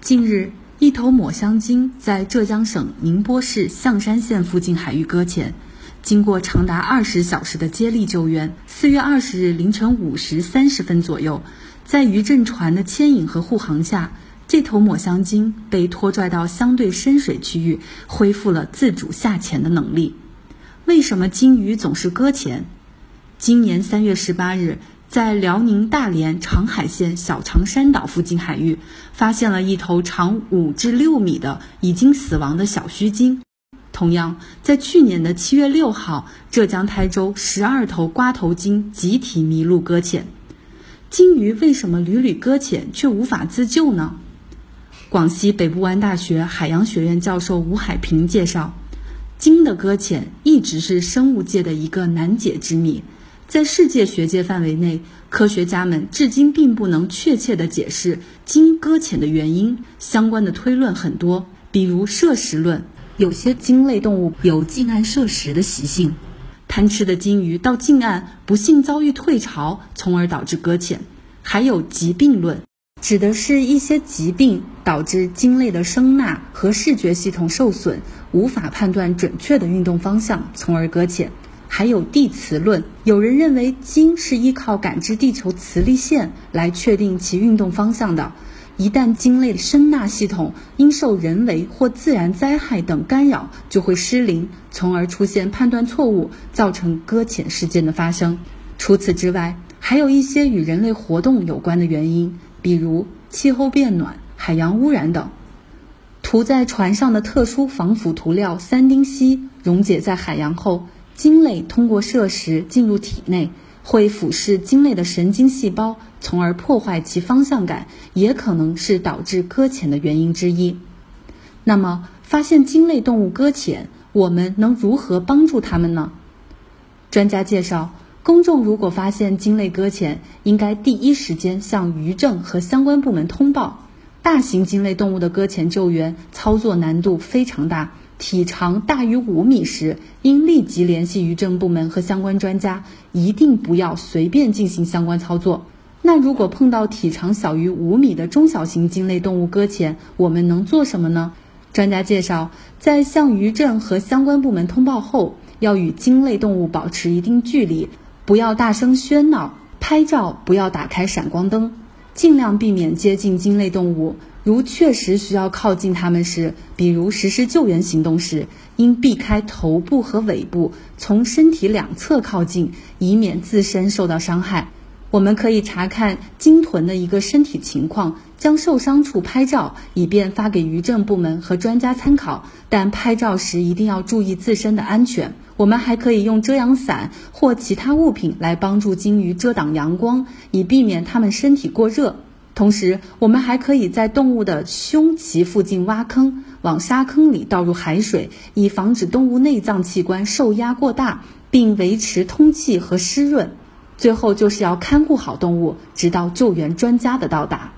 近日，一头抹香鲸在浙江省宁波市象山县附近海域搁浅，经过长达二十小时的接力救援，四月二十日凌晨五时三十分左右，在渔政船的牵引和护航下，这头抹香鲸被拖拽到相对深水区域，恢复了自主下潜的能力。为什么鲸鱼总是搁浅？今年三月十八日。在辽宁大连长海县小长山岛附近海域，发现了一头长五至六米的已经死亡的小须鲸。同样，在去年的七月六号，浙江台州十二头瓜头鲸集体迷路搁浅。鲸鱼为什么屡屡搁浅却无法自救呢？广西北部湾大学海洋学院教授吴海平介绍，鲸的搁浅一直是生物界的一个难解之谜。在世界学界范围内，科学家们至今并不能确切地解释鲸搁浅的原因。相关的推论很多，比如摄食论，有些鲸类动物有近岸摄食的习性，贪吃的鲸鱼到近岸不幸遭遇退潮，从而导致搁浅；还有疾病论，指的是一些疾病导致鲸类的声呐和视觉系统受损，无法判断准确的运动方向，从而搁浅。还有地磁论，有人认为鲸是依靠感知地球磁力线来确定其运动方向的。一旦鲸类的声呐系统因受人为或自然灾害等干扰，就会失灵，从而出现判断错误，造成搁浅事件的发生。除此之外，还有一些与人类活动有关的原因，比如气候变暖、海洋污染等。涂在船上的特殊防腐涂料三丁烯溶解在海洋后。鲸类通过摄食进入体内，会腐蚀鲸类的神经细胞，从而破坏其方向感，也可能是导致搁浅的原因之一。那么，发现鲸类动物搁浅，我们能如何帮助它们呢？专家介绍，公众如果发现鲸类搁浅，应该第一时间向渔政和相关部门通报。大型鲸类动物的搁浅救援操作难度非常大。体长大于五米时，应立即联系渔政部门和相关专家，一定不要随便进行相关操作。那如果碰到体长小于五米的中小型鲸类动物搁浅，我们能做什么呢？专家介绍，在向渔政和相关部门通报后，要与鲸类动物保持一定距离，不要大声喧闹，拍照不要打开闪光灯，尽量避免接近鲸类动物。如确实需要靠近它们时，比如实施救援行动时，应避开头部和尾部，从身体两侧靠近，以免自身受到伤害。我们可以查看鲸豚的一个身体情况，将受伤处拍照，以便发给渔政部门和专家参考。但拍照时一定要注意自身的安全。我们还可以用遮阳伞或其他物品来帮助鲸鱼遮挡阳光，以避免它们身体过热。同时，我们还可以在动物的胸鳍附近挖坑，往沙坑里倒入海水，以防止动物内脏器官受压过大，并维持通气和湿润。最后，就是要看护好动物，直到救援专家的到达。